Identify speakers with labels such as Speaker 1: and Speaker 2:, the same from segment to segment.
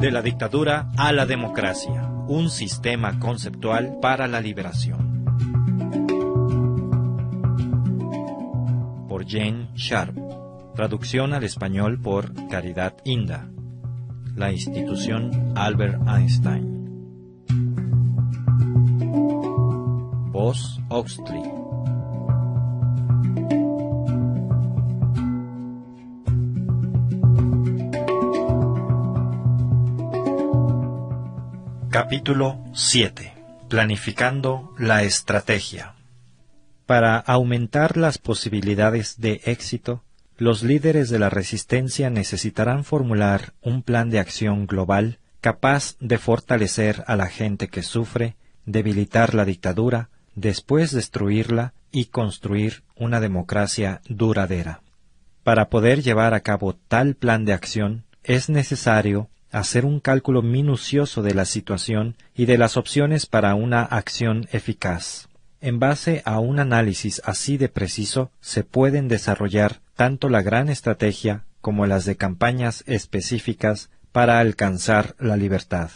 Speaker 1: De la dictadura a la democracia, un sistema conceptual para la liberación. Por Jane Sharp. Traducción al español por Caridad Inda. La institución Albert Einstein. Voz Oxley. Capítulo 7. Planificando la estrategia. Para aumentar las posibilidades de éxito, los líderes de la resistencia necesitarán formular un plan de acción global capaz de fortalecer a la gente que sufre, debilitar la dictadura, después destruirla y construir una democracia duradera. Para poder llevar a cabo tal plan de acción es necesario hacer un cálculo minucioso de la situación y de las opciones para una acción eficaz. En base a un análisis así de preciso, se pueden desarrollar tanto la gran estrategia como las de campañas específicas para alcanzar la libertad.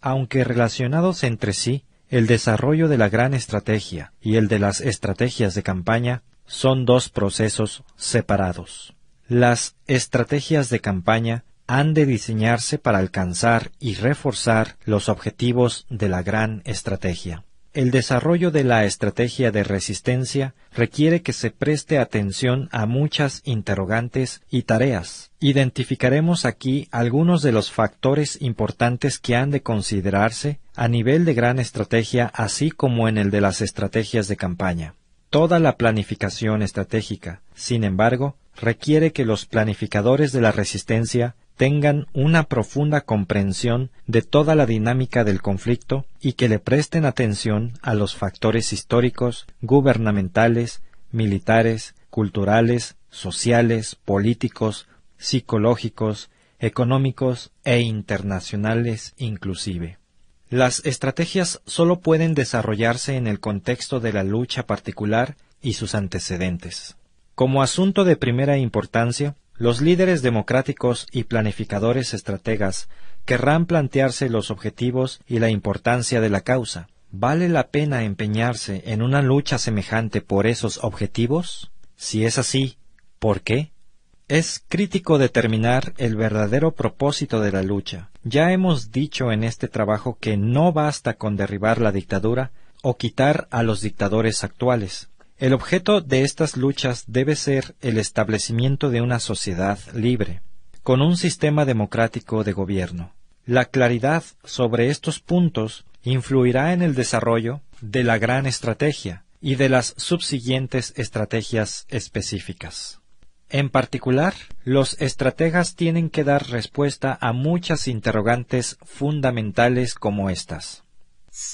Speaker 1: Aunque relacionados entre sí, el desarrollo de la gran estrategia y el de las estrategias de campaña son dos procesos separados. Las estrategias de campaña han de diseñarse para alcanzar y reforzar los objetivos de la gran estrategia. El desarrollo de la estrategia de resistencia requiere que se preste atención a muchas interrogantes y tareas. Identificaremos aquí algunos de los factores importantes que han de considerarse a nivel de gran estrategia así como en el de las estrategias de campaña. Toda la planificación estratégica, sin embargo, requiere que los planificadores de la resistencia tengan una profunda comprensión de toda la dinámica del conflicto y que le presten atención a los factores históricos, gubernamentales, militares, culturales, sociales, políticos, psicológicos, económicos e internacionales inclusive. Las estrategias sólo pueden desarrollarse en el contexto de la lucha particular y sus antecedentes. Como asunto de primera importancia, los líderes democráticos y planificadores estrategas querrán plantearse los objetivos y la importancia de la causa. ¿Vale la pena empeñarse en una lucha semejante por esos objetivos? Si es así, ¿por qué? Es crítico determinar el verdadero propósito de la lucha. Ya hemos dicho en este trabajo que no basta con derribar la dictadura o quitar a los dictadores actuales. El objeto de estas luchas debe ser el establecimiento de una sociedad libre, con un sistema democrático de gobierno. La claridad sobre estos puntos influirá en el desarrollo de la gran estrategia y de las subsiguientes estrategias específicas. En particular, los estrategas tienen que dar respuesta a muchas interrogantes fundamentales como estas.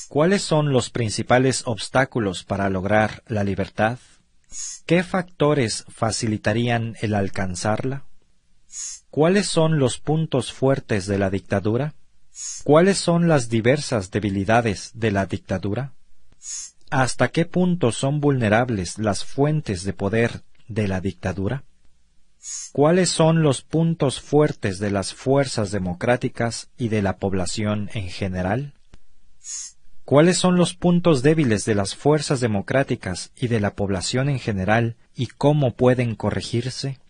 Speaker 1: ¿Cuáles son los principales obstáculos para lograr la libertad? ¿Qué factores facilitarían el alcanzarla? ¿Cuáles son los puntos fuertes de la dictadura? ¿Cuáles son las diversas debilidades de la dictadura? ¿Hasta qué punto son vulnerables las fuentes de poder de la dictadura? ¿Cuáles son los puntos fuertes de las fuerzas democráticas y de la población en general? ¿Cuáles son los puntos débiles de las fuerzas democráticas y de la población en general y cómo pueden corregirse?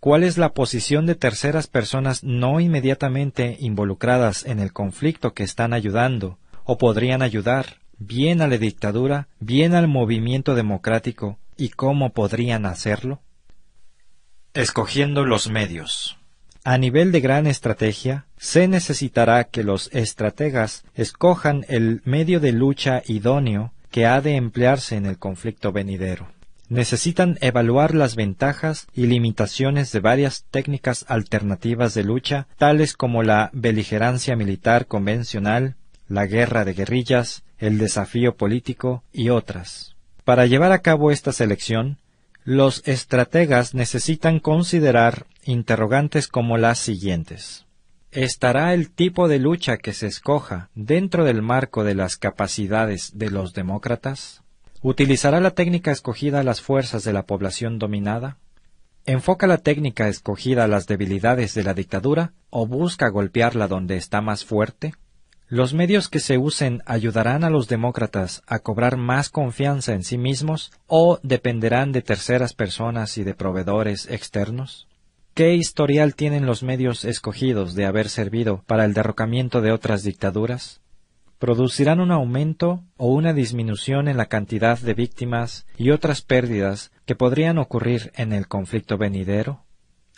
Speaker 1: ¿Cuál es la posición de terceras personas no inmediatamente involucradas en el conflicto que están ayudando o podrían ayudar bien a la dictadura, bien al movimiento democrático y cómo podrían hacerlo? Escogiendo los medios. A nivel de gran estrategia, se necesitará que los estrategas escojan el medio de lucha idóneo que ha de emplearse en el conflicto venidero. Necesitan evaluar las ventajas y limitaciones de varias técnicas alternativas de lucha, tales como la beligerancia militar convencional, la guerra de guerrillas, el desafío político y otras. Para llevar a cabo esta selección, los estrategas necesitan considerar interrogantes como las siguientes. ¿Estará el tipo de lucha que se escoja dentro del marco de las capacidades de los demócratas? ¿Utilizará la técnica escogida las fuerzas de la población dominada? ¿Enfoca la técnica escogida a las debilidades de la dictadura o busca golpearla donde está más fuerte? ¿Los medios que se usen ayudarán a los demócratas a cobrar más confianza en sí mismos o dependerán de terceras personas y de proveedores externos? ¿Qué historial tienen los medios escogidos de haber servido para el derrocamiento de otras dictaduras? ¿Producirán un aumento o una disminución en la cantidad de víctimas y otras pérdidas que podrían ocurrir en el conflicto venidero?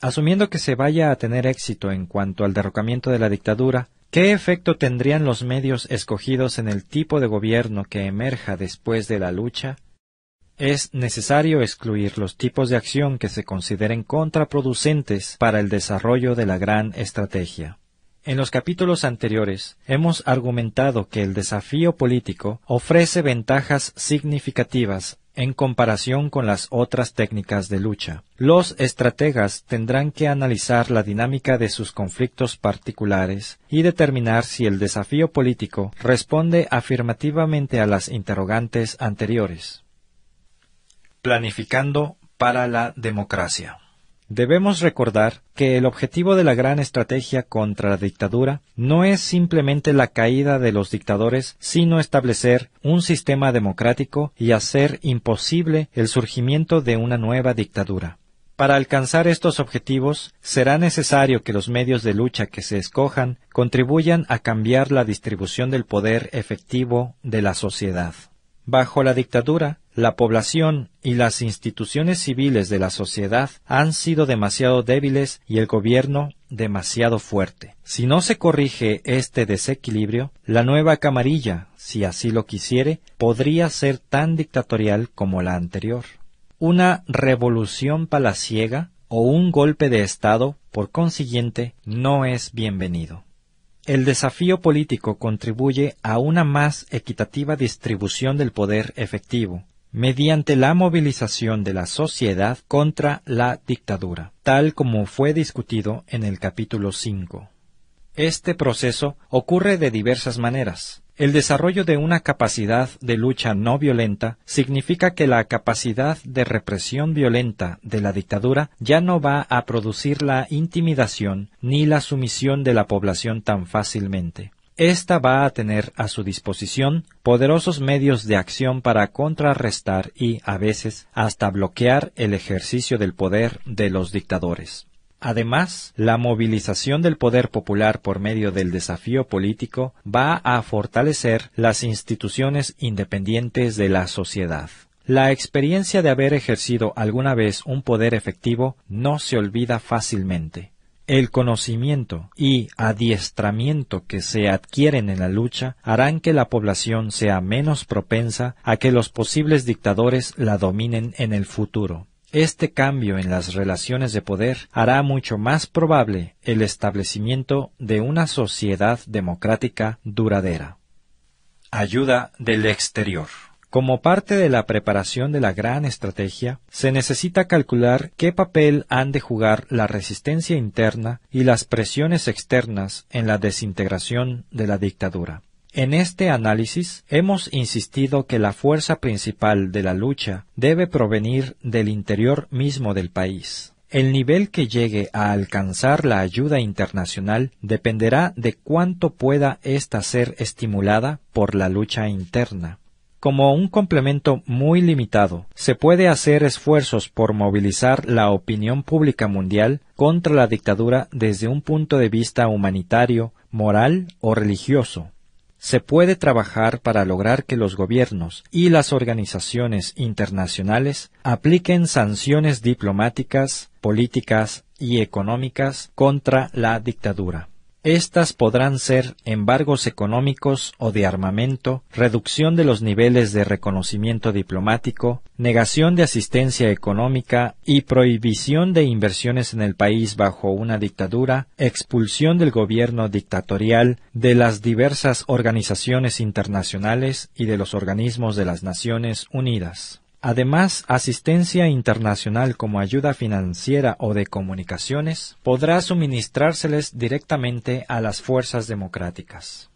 Speaker 1: Asumiendo que se vaya a tener éxito en cuanto al derrocamiento de la dictadura, ¿Qué efecto tendrían los medios escogidos en el tipo de gobierno que emerja después de la lucha? Es necesario excluir los tipos de acción que se consideren contraproducentes para el desarrollo de la gran estrategia. En los capítulos anteriores hemos argumentado que el desafío político ofrece ventajas significativas en comparación con las otras técnicas de lucha. Los estrategas tendrán que analizar la dinámica de sus conflictos particulares y determinar si el desafío político responde afirmativamente a las interrogantes anteriores. Planificando para la democracia. Debemos recordar que el objetivo de la gran estrategia contra la dictadura no es simplemente la caída de los dictadores, sino establecer un sistema democrático y hacer imposible el surgimiento de una nueva dictadura. Para alcanzar estos objetivos será necesario que los medios de lucha que se escojan contribuyan a cambiar la distribución del poder efectivo de la sociedad. Bajo la dictadura, la población y las instituciones civiles de la sociedad han sido demasiado débiles y el gobierno demasiado fuerte. Si no se corrige este desequilibrio, la nueva camarilla, si así lo quisiere, podría ser tan dictatorial como la anterior. Una revolución palaciega o un golpe de Estado, por consiguiente, no es bienvenido. El desafío político contribuye a una más equitativa distribución del poder efectivo, mediante la movilización de la sociedad contra la dictadura, tal como fue discutido en el capítulo 5. Este proceso ocurre de diversas maneras. El desarrollo de una capacidad de lucha no violenta significa que la capacidad de represión violenta de la dictadura ya no va a producir la intimidación ni la sumisión de la población tan fácilmente. Esta va a tener a su disposición poderosos medios de acción para contrarrestar y, a veces, hasta bloquear el ejercicio del poder de los dictadores. Además, la movilización del poder popular por medio del desafío político va a fortalecer las instituciones independientes de la sociedad. La experiencia de haber ejercido alguna vez un poder efectivo no se olvida fácilmente. El conocimiento y adiestramiento que se adquieren en la lucha harán que la población sea menos propensa a que los posibles dictadores la dominen en el futuro. Este cambio en las relaciones de poder hará mucho más probable el establecimiento de una sociedad democrática duradera. Ayuda del exterior. Como parte de la preparación de la gran estrategia, se necesita calcular qué papel han de jugar la resistencia interna y las presiones externas en la desintegración de la dictadura. En este análisis hemos insistido que la fuerza principal de la lucha debe provenir del interior mismo del país. El nivel que llegue a alcanzar la ayuda internacional dependerá de cuánto pueda ésta ser estimulada por la lucha interna. Como un complemento muy limitado, se puede hacer esfuerzos por movilizar la opinión pública mundial contra la dictadura desde un punto de vista humanitario, moral o religioso se puede trabajar para lograr que los gobiernos y las organizaciones internacionales apliquen sanciones diplomáticas, políticas y económicas contra la dictadura. Estas podrán ser embargos económicos o de armamento, reducción de los niveles de reconocimiento diplomático, negación de asistencia económica y prohibición de inversiones en el país bajo una dictadura, expulsión del gobierno dictatorial de las diversas organizaciones internacionales y de los organismos de las Naciones Unidas. Además, asistencia internacional como ayuda financiera o de comunicaciones podrá suministrárseles directamente a las fuerzas democráticas.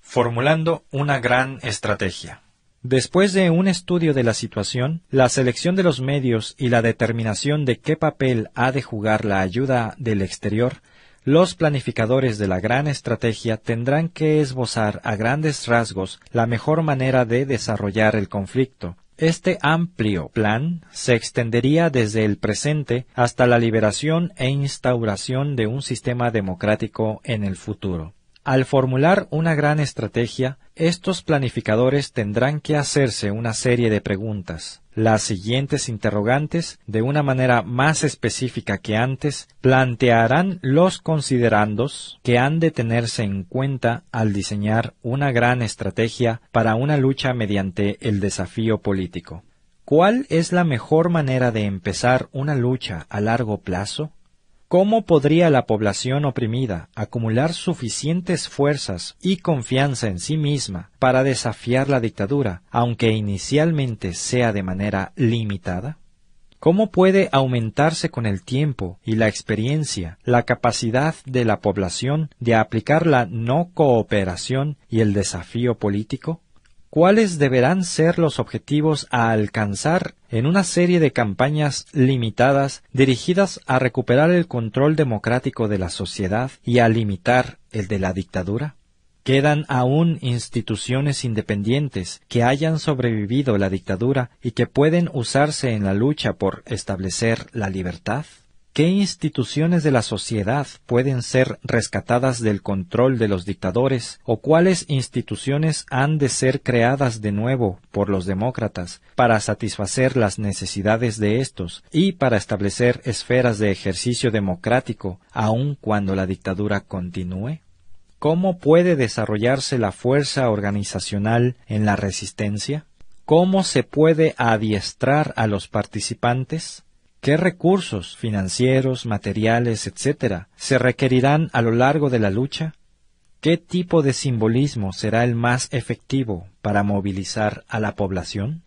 Speaker 1: Formulando una gran estrategia. Después de un estudio de la situación, la selección de los medios y la determinación de qué papel ha de jugar la ayuda del exterior, los planificadores de la gran estrategia tendrán que esbozar a grandes rasgos la mejor manera de desarrollar el conflicto. Este amplio plan se extendería desde el presente hasta la liberación e instauración de un sistema democrático en el futuro. Al formular una gran estrategia, estos planificadores tendrán que hacerse una serie de preguntas. Las siguientes interrogantes, de una manera más específica que antes, plantearán los considerandos que han de tenerse en cuenta al diseñar una gran estrategia para una lucha mediante el desafío político. ¿Cuál es la mejor manera de empezar una lucha a largo plazo? ¿Cómo podría la población oprimida acumular suficientes fuerzas y confianza en sí misma para desafiar la dictadura, aunque inicialmente sea de manera limitada? ¿Cómo puede aumentarse con el tiempo y la experiencia la capacidad de la población de aplicar la no cooperación y el desafío político? Cuáles deberán ser los objetivos a alcanzar en una serie de campañas limitadas dirigidas a recuperar el control democrático de la sociedad y a limitar el de la dictadura? ¿Quedan aún instituciones independientes que hayan sobrevivido la dictadura y que pueden usarse en la lucha por establecer la libertad? ¿Qué instituciones de la sociedad pueden ser rescatadas del control de los dictadores o cuáles instituciones han de ser creadas de nuevo por los demócratas para satisfacer las necesidades de estos y para establecer esferas de ejercicio democrático aun cuando la dictadura continúe? ¿Cómo puede desarrollarse la fuerza organizacional en la resistencia? ¿Cómo se puede adiestrar a los participantes? ¿Qué recursos financieros, materiales, etcétera, se requerirán a lo largo de la lucha? ¿Qué tipo de simbolismo será el más efectivo para movilizar a la población?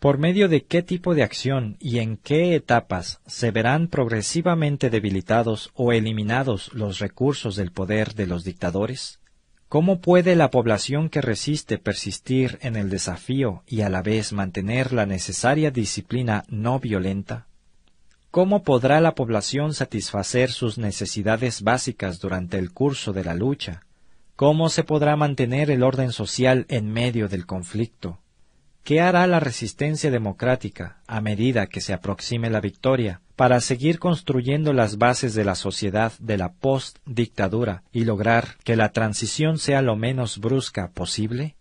Speaker 1: ¿Por medio de qué tipo de acción y en qué etapas se verán progresivamente debilitados o eliminados los recursos del poder de los dictadores? ¿Cómo puede la población que resiste persistir en el desafío y a la vez mantener la necesaria disciplina no violenta? ¿Cómo podrá la población satisfacer sus necesidades básicas durante el curso de la lucha? ¿Cómo se podrá mantener el orden social en medio del conflicto? ¿Qué hará la resistencia democrática a medida que se aproxime la victoria para seguir construyendo las bases de la sociedad de la post-dictadura y lograr que la transición sea lo menos brusca posible?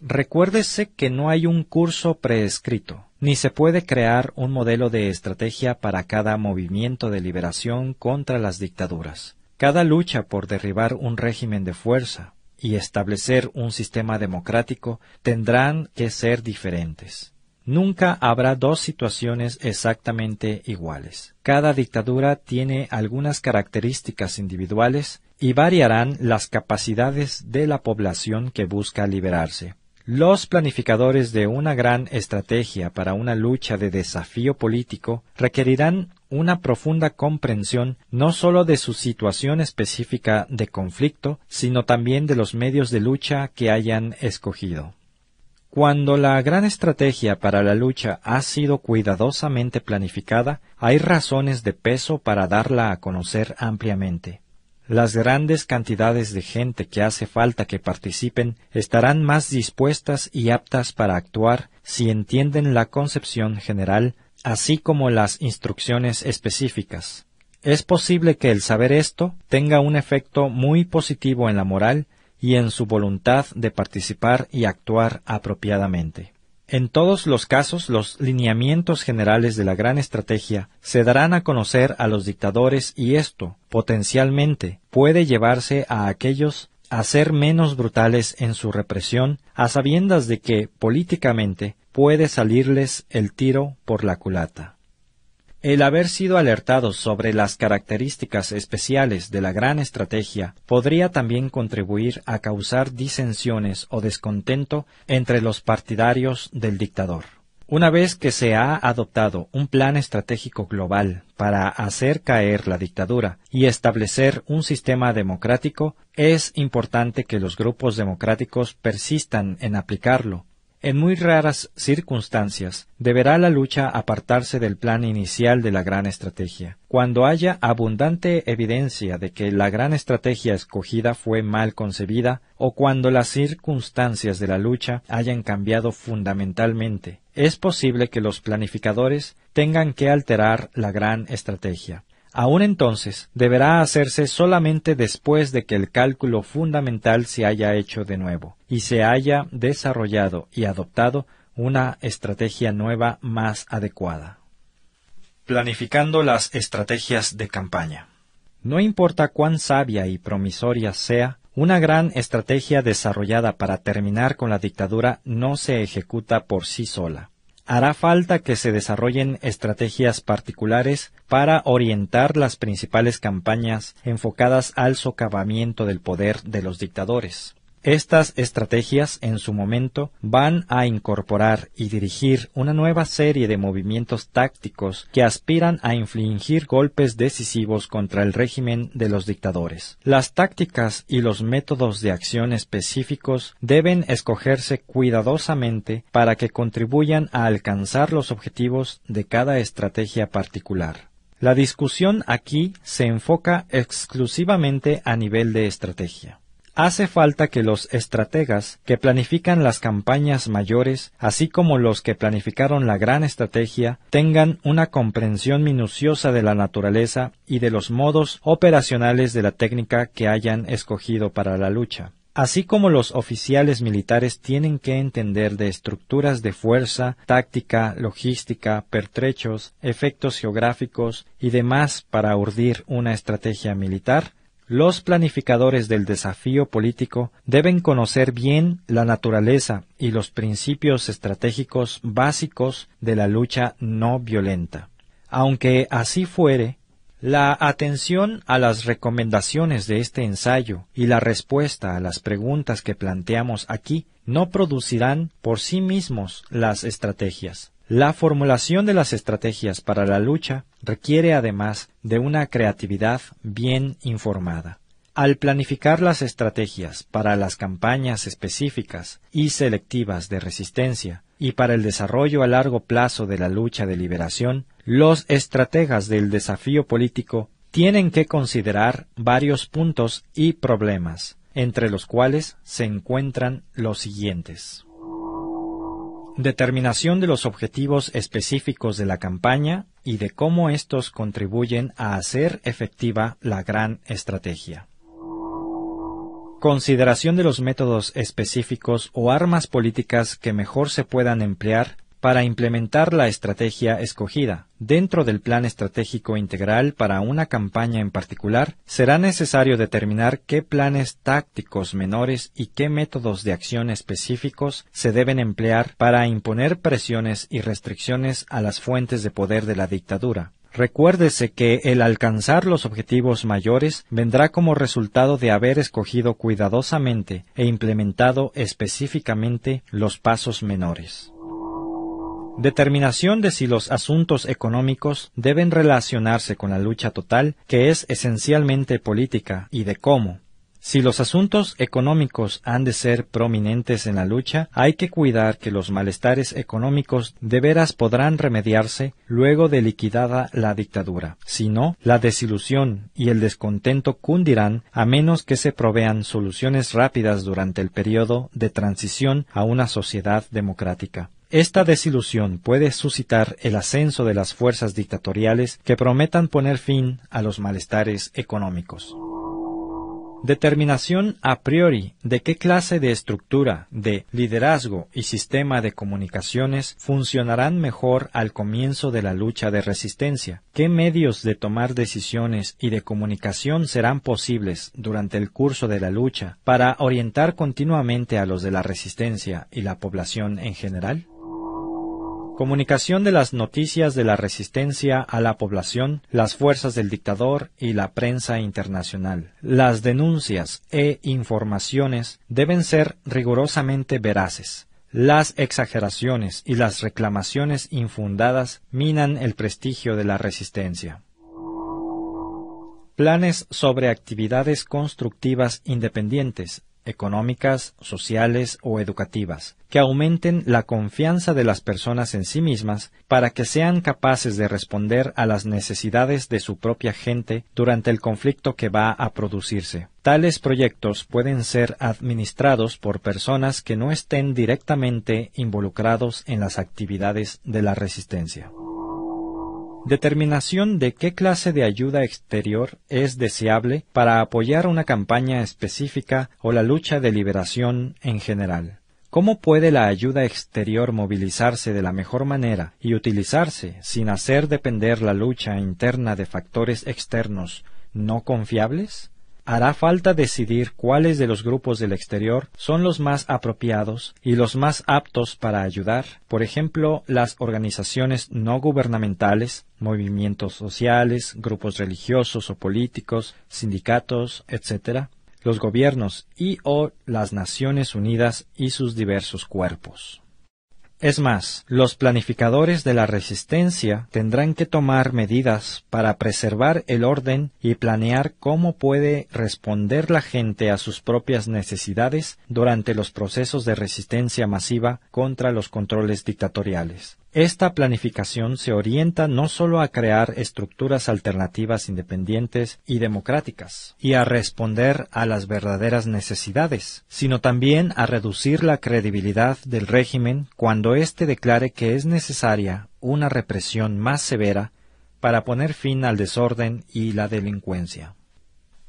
Speaker 1: Recuérdese que no hay un curso preescrito, ni se puede crear un modelo de estrategia para cada movimiento de liberación contra las dictaduras. Cada lucha por derribar un régimen de fuerza y establecer un sistema democrático tendrán que ser diferentes. Nunca habrá dos situaciones exactamente iguales. Cada dictadura tiene algunas características individuales y variarán las capacidades de la población que busca liberarse. Los planificadores de una gran estrategia para una lucha de desafío político requerirán una profunda comprensión no sólo de su situación específica de conflicto, sino también de los medios de lucha que hayan escogido. Cuando la gran estrategia para la lucha ha sido cuidadosamente planificada, hay razones de peso para darla a conocer ampliamente. Las grandes cantidades de gente que hace falta que participen estarán más dispuestas y aptas para actuar si entienden la concepción general, así como las instrucciones específicas. Es posible que el saber esto tenga un efecto muy positivo en la moral y en su voluntad de participar y actuar apropiadamente. En todos los casos, los lineamientos generales de la gran estrategia se darán a conocer a los dictadores y esto, potencialmente, puede llevarse a aquellos a ser menos brutales en su represión, a sabiendas de que, políticamente, puede salirles el tiro por la culata. El haber sido alertados sobre las características especiales de la gran estrategia podría también contribuir a causar disensiones o descontento entre los partidarios del dictador. Una vez que se ha adoptado un plan estratégico global para hacer caer la dictadura y establecer un sistema democrático, es importante que los grupos democráticos persistan en aplicarlo En muy raras circunstancias, deberá la lucha apartarse del plan inicial de la gran estrategia. Cuando haya abundante evidencia de que la gran estrategia escogida fue mal concebida, o cuando las circunstancias de la lucha hayan cambiado fundamentalmente, es posible que los planificadores tengan que alterar la gran estrategia. Aún entonces, deberá hacerse solamente después de que el cálculo fundamental se haya hecho de nuevo y se haya desarrollado y adoptado una estrategia nueva más adecuada. Planificando las estrategias de campaña. No importa cuán sabia y promisoria sea, una gran estrategia desarrollada para terminar con la dictadura no se ejecuta por sí sola hará falta que se desarrollen estrategias particulares para orientar las principales campañas enfocadas al socavamiento del poder de los dictadores. Estas estrategias, en su momento, van a incorporar y dirigir una nueva serie de movimientos tácticos que aspiran a infligir golpes decisivos contra el régimen de los dictadores. Las tácticas y los métodos de acción específicos deben escogerse cuidadosamente para que contribuyan a alcanzar los objetivos de cada estrategia particular. La discusión aquí se enfoca exclusivamente a nivel de estrategia. Hace falta que los estrategas que planifican las campañas mayores, así como los que planificaron la gran estrategia, tengan una comprensión minuciosa de la naturaleza y de los modos operacionales de la técnica que hayan escogido para la lucha. Así como los oficiales militares tienen que entender de estructuras de fuerza, táctica, logística, pertrechos, efectos geográficos y demás para urdir una estrategia militar, los planificadores del desafío político deben conocer bien la naturaleza y los principios estratégicos básicos de la lucha no violenta. Aunque así fuere, la atención a las recomendaciones de este ensayo y la respuesta a las preguntas que planteamos aquí no producirán por sí mismos las estrategias. La formulación de las estrategias para la lucha requiere además de una creatividad bien informada. Al planificar las estrategias para las campañas específicas y selectivas de resistencia y para el desarrollo a largo plazo de la lucha de liberación, los estrategas del desafío político tienen que considerar varios puntos y problemas, entre los cuales se encuentran los siguientes. Determinación de los objetivos específicos de la campaña y de cómo estos contribuyen a hacer efectiva la gran estrategia. Consideración de los métodos específicos o armas políticas que mejor se puedan emplear para implementar la estrategia escogida. Dentro del plan estratégico integral para una campaña en particular, será necesario determinar qué planes tácticos menores y qué métodos de acción específicos se deben emplear para imponer presiones y restricciones a las fuentes de poder de la dictadura. Recuérdese que el alcanzar los objetivos mayores vendrá como resultado de haber escogido cuidadosamente e implementado específicamente los pasos menores. Determinación de si los asuntos económicos deben relacionarse con la lucha total, que es esencialmente política, y de cómo. Si los asuntos económicos han de ser prominentes en la lucha, hay que cuidar que los malestares económicos de veras podrán remediarse luego de liquidada la dictadura. Si no, la desilusión y el descontento cundirán a menos que se provean soluciones rápidas durante el periodo de transición a una sociedad democrática. Esta desilusión puede suscitar el ascenso de las fuerzas dictatoriales que prometan poner fin a los malestares económicos. Determinación a priori de qué clase de estructura, de liderazgo y sistema de comunicaciones funcionarán mejor al comienzo de la lucha de resistencia, qué medios de tomar decisiones y de comunicación serán posibles durante el curso de la lucha para orientar continuamente a los de la resistencia y la población en general. Comunicación de las noticias de la resistencia a la población, las fuerzas del dictador y la prensa internacional. Las denuncias e informaciones deben ser rigurosamente veraces. Las exageraciones y las reclamaciones infundadas minan el prestigio de la resistencia. Planes sobre actividades constructivas independientes económicas, sociales o educativas, que aumenten la confianza de las personas en sí mismas para que sean capaces de responder a las necesidades de su propia gente durante el conflicto que va a producirse. Tales proyectos pueden ser administrados por personas que no estén directamente involucrados en las actividades de la resistencia. Determinación de qué clase de ayuda exterior es deseable para apoyar una campaña específica o la lucha de liberación en general. ¿Cómo puede la ayuda exterior movilizarse de la mejor manera y utilizarse sin hacer depender la lucha interna de factores externos no confiables? Hará falta decidir cuáles de los grupos del exterior son los más apropiados y los más aptos para ayudar, por ejemplo, las organizaciones no gubernamentales, movimientos sociales, grupos religiosos o políticos, sindicatos, etc., los gobiernos y o las Naciones Unidas y sus diversos cuerpos. Es más, los planificadores de la resistencia tendrán que tomar medidas para preservar el orden y planear cómo puede responder la gente a sus propias necesidades durante los procesos de resistencia masiva contra los controles dictatoriales. Esta planificación se orienta no solo a crear estructuras alternativas independientes y democráticas, y a responder a las verdaderas necesidades, sino también a reducir la credibilidad del régimen cuando éste declare que es necesaria una represión más severa para poner fin al desorden y la delincuencia.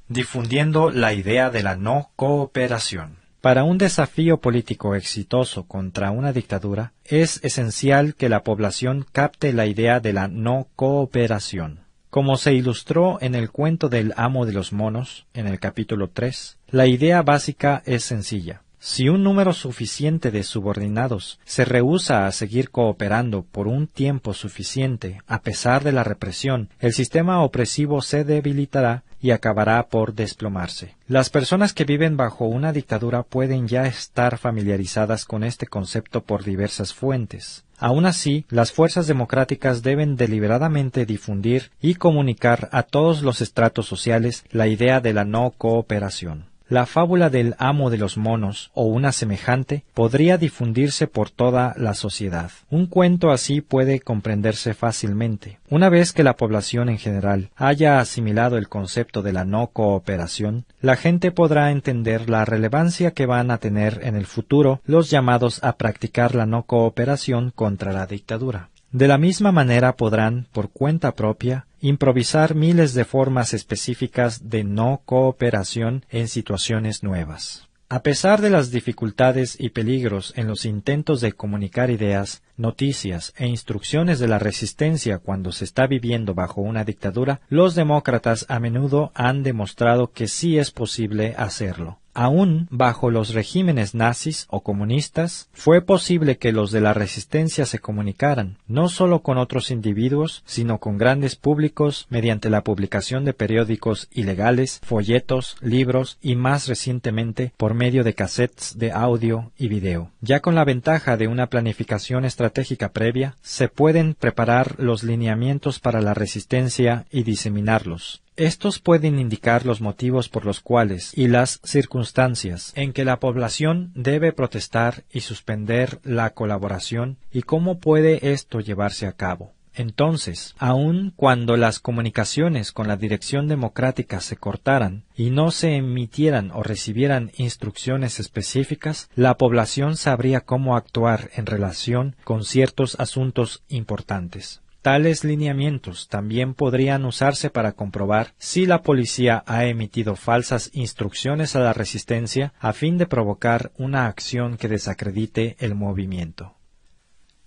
Speaker 1: Difundiendo la idea de la no cooperación. Para un desafío político exitoso contra una dictadura, es esencial que la población capte la idea de la no cooperación. Como se ilustró en el cuento del amo de los monos, en el capítulo 3, la idea básica es sencilla. Si un número suficiente de subordinados se rehúsa a seguir cooperando por un tiempo suficiente a pesar de la represión, el sistema opresivo se debilitará y acabará por desplomarse. Las personas que viven bajo una dictadura pueden ya estar familiarizadas con este concepto por diversas fuentes. Aun así, las fuerzas democráticas deben deliberadamente difundir y comunicar a todos los estratos sociales la idea de la no cooperación. La fábula del amo de los monos o una semejante podría difundirse por toda la sociedad. Un cuento así puede comprenderse fácilmente. Una vez que la población en general haya asimilado el concepto de la no cooperación, la gente podrá entender la relevancia que van a tener en el futuro los llamados a practicar la no cooperación contra la dictadura. De la misma manera podrán, por cuenta propia, improvisar miles de formas específicas de no cooperación en situaciones nuevas. A pesar de las dificultades y peligros en los intentos de comunicar ideas, noticias e instrucciones de la resistencia cuando se está viviendo bajo una dictadura, los demócratas a menudo han demostrado que sí es posible hacerlo. Aún bajo los regímenes nazis o comunistas, fue posible que los de la resistencia se comunicaran, no solo con otros individuos, sino con grandes públicos mediante la publicación de periódicos ilegales, folletos, libros y más recientemente por medio de cassettes de audio y video. Ya con la ventaja de una planificación estratégica previa, se pueden preparar los lineamientos para la resistencia y diseminarlos. Estos pueden indicar los motivos por los cuales y las circunstancias en que la población debe protestar y suspender la colaboración y cómo puede esto llevarse a cabo. Entonces, aun cuando las comunicaciones con la dirección democrática se cortaran y no se emitieran o recibieran instrucciones específicas, la población sabría cómo actuar en relación con ciertos asuntos importantes. Tales lineamientos también podrían usarse para comprobar si la policía ha emitido falsas instrucciones a la resistencia a fin de provocar una acción que desacredite el movimiento.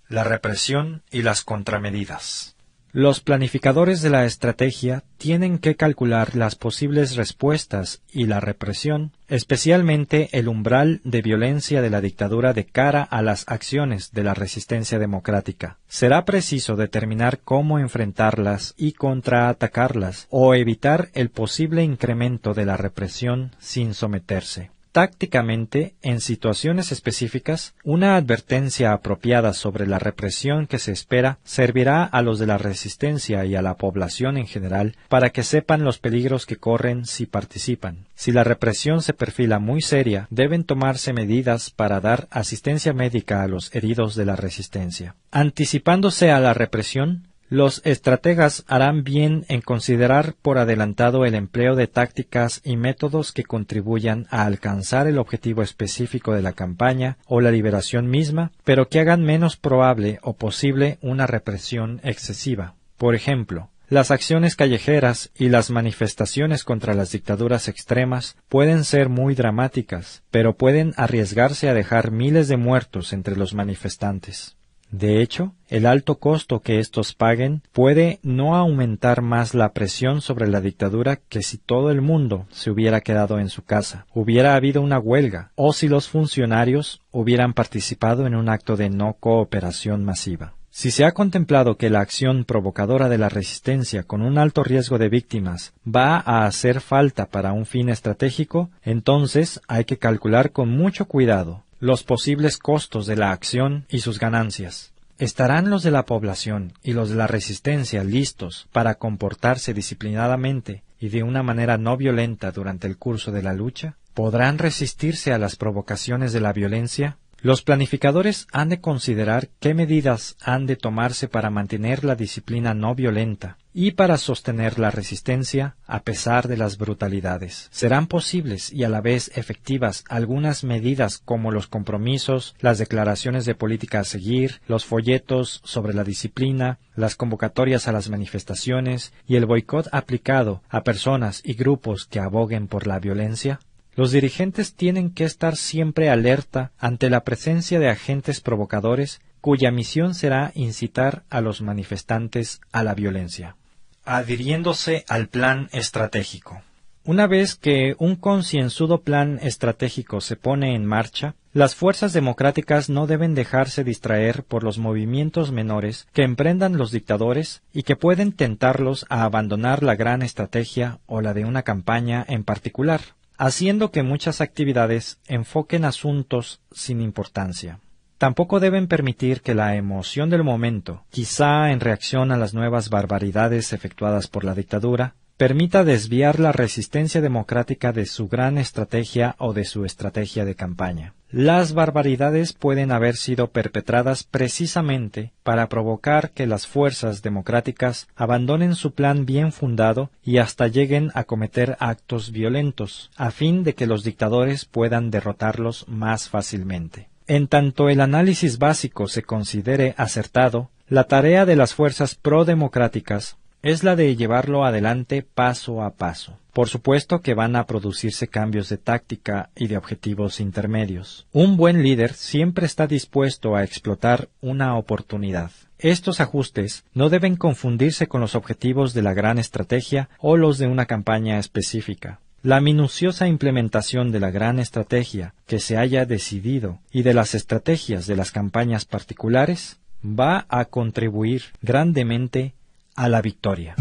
Speaker 1: La represión y las contramedidas. Los planificadores de la estrategia tienen que calcular las posibles respuestas y la represión, especialmente el umbral de violencia de la dictadura de cara a las acciones de la resistencia democrática. Será preciso determinar cómo enfrentarlas y contraatacarlas o evitar el posible incremento de la represión sin someterse. Tácticamente, en situaciones específicas, una advertencia apropiada sobre la represión que se espera servirá a los de la resistencia y a la población en general para que sepan los peligros que corren si participan. Si la represión se perfila muy seria, deben tomarse medidas para dar asistencia médica a los heridos de la resistencia. Anticipándose a la represión, los estrategas harán bien en considerar por adelantado el empleo de tácticas y métodos que contribuyan a alcanzar el objetivo específico de la campaña o la liberación misma, pero que hagan menos probable o posible una represión excesiva. Por ejemplo, las acciones callejeras y las manifestaciones contra las dictaduras extremas pueden ser muy dramáticas, pero pueden arriesgarse a dejar miles de muertos entre los manifestantes. De hecho, el alto costo que estos paguen puede no aumentar más la presión sobre la dictadura que si todo el mundo se hubiera quedado en su casa, hubiera habido una huelga, o si los funcionarios hubieran participado en un acto de no cooperación masiva. Si se ha contemplado que la acción provocadora de la resistencia con un alto riesgo de víctimas va a hacer falta para un fin estratégico, entonces hay que calcular con mucho cuidado los posibles costos de la acción y sus ganancias. ¿Estarán los de la población y los de la resistencia listos para comportarse disciplinadamente y de una manera no violenta durante el curso de la lucha? ¿Podrán resistirse a las provocaciones de la violencia? Los planificadores han de considerar qué medidas han de tomarse para mantener la disciplina no violenta y para sostener la resistencia a pesar de las brutalidades. Serán posibles y a la vez efectivas algunas medidas como los compromisos, las declaraciones de política a seguir, los folletos sobre la disciplina, las convocatorias a las manifestaciones y el boicot aplicado a personas y grupos que aboguen por la violencia. Los dirigentes tienen que estar siempre alerta ante la presencia de agentes provocadores cuya misión será incitar a los manifestantes a la violencia. Adhiriéndose al plan estratégico. Una vez que un concienzudo plan estratégico se pone en marcha, las fuerzas democráticas no deben dejarse distraer por los movimientos menores que emprendan los dictadores y que pueden tentarlos a abandonar la gran estrategia o la de una campaña en particular haciendo que muchas actividades enfoquen asuntos sin importancia. Tampoco deben permitir que la emoción del momento, quizá en reacción a las nuevas barbaridades efectuadas por la dictadura, permita desviar la resistencia democrática de su gran estrategia o de su estrategia de campaña. Las barbaridades pueden haber sido perpetradas precisamente para provocar que las fuerzas democráticas abandonen su plan bien fundado y hasta lleguen a cometer actos violentos, a fin de que los dictadores puedan derrotarlos más fácilmente. En tanto el análisis básico se considere acertado, la tarea de las fuerzas pro-democráticas es la de llevarlo adelante paso a paso. Por supuesto que van a producirse cambios de táctica y de objetivos intermedios. Un buen líder siempre está dispuesto a explotar una oportunidad. Estos ajustes no deben confundirse con los objetivos de la gran estrategia o los de una campaña específica. La minuciosa implementación de la gran estrategia que se haya decidido y de las estrategias de las campañas particulares va a contribuir grandemente a la victoria.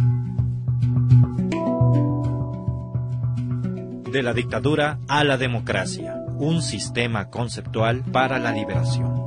Speaker 1: De la dictadura a la democracia, un sistema conceptual para la liberación.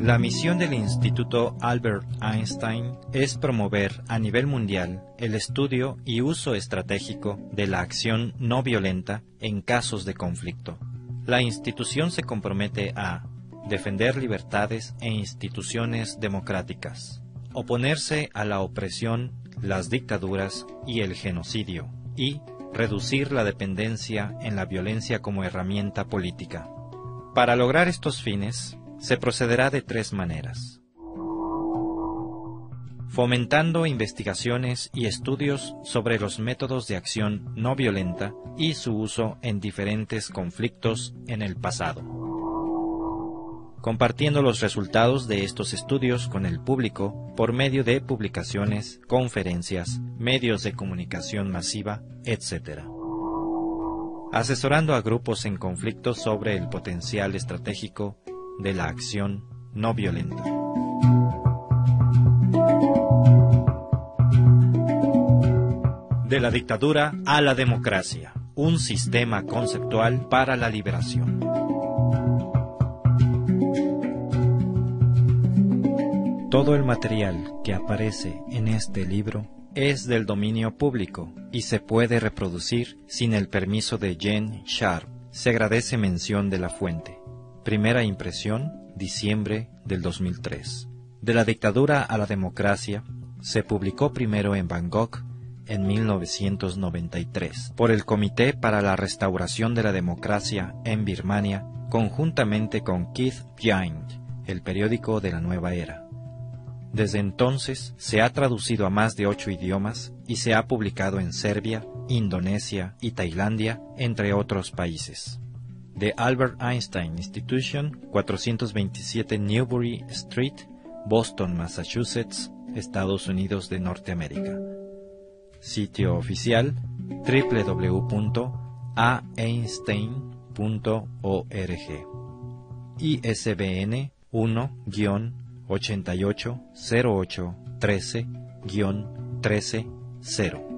Speaker 1: La misión del Instituto Albert Einstein es promover a nivel mundial el estudio y uso estratégico de la acción no violenta en casos de conflicto. La institución se compromete a defender libertades e instituciones democráticas, oponerse a la opresión, las dictaduras y el genocidio, y reducir la dependencia en la violencia como herramienta política. Para lograr estos fines, se procederá de tres maneras. Fomentando investigaciones y estudios sobre los métodos de acción no violenta y su uso en diferentes conflictos en el pasado compartiendo los resultados de estos estudios con el público por medio de publicaciones, conferencias, medios de comunicación masiva, etc. Asesorando a grupos en conflicto sobre el potencial estratégico de la acción no violenta. De la dictadura a la democracia, un sistema conceptual para la liberación. Todo el material que aparece en este libro es del dominio público y se puede reproducir sin el permiso de Jen Sharp. Se agradece mención de la fuente. Primera impresión, diciembre del 2003. De la dictadura a la democracia, se publicó primero en Bangkok en 1993 por el Comité para la Restauración de la Democracia en Birmania, conjuntamente con Keith Giant, el periódico de la nueva era. Desde entonces se ha traducido a más de ocho idiomas y se ha publicado en Serbia, Indonesia y Tailandia, entre otros países. The Albert Einstein Institution, 427 Newbury Street, Boston, Massachusetts, Estados Unidos de Norteamérica. Sitio oficial www.aeinstein.org. ISBN 1 88 08 13 13 0.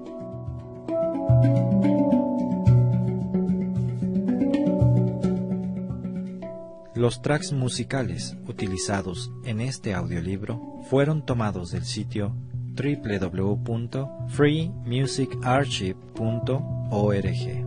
Speaker 1: Los tracks musicales utilizados en este audiolibro fueron tomados del sitio www.freemusicarchive.org.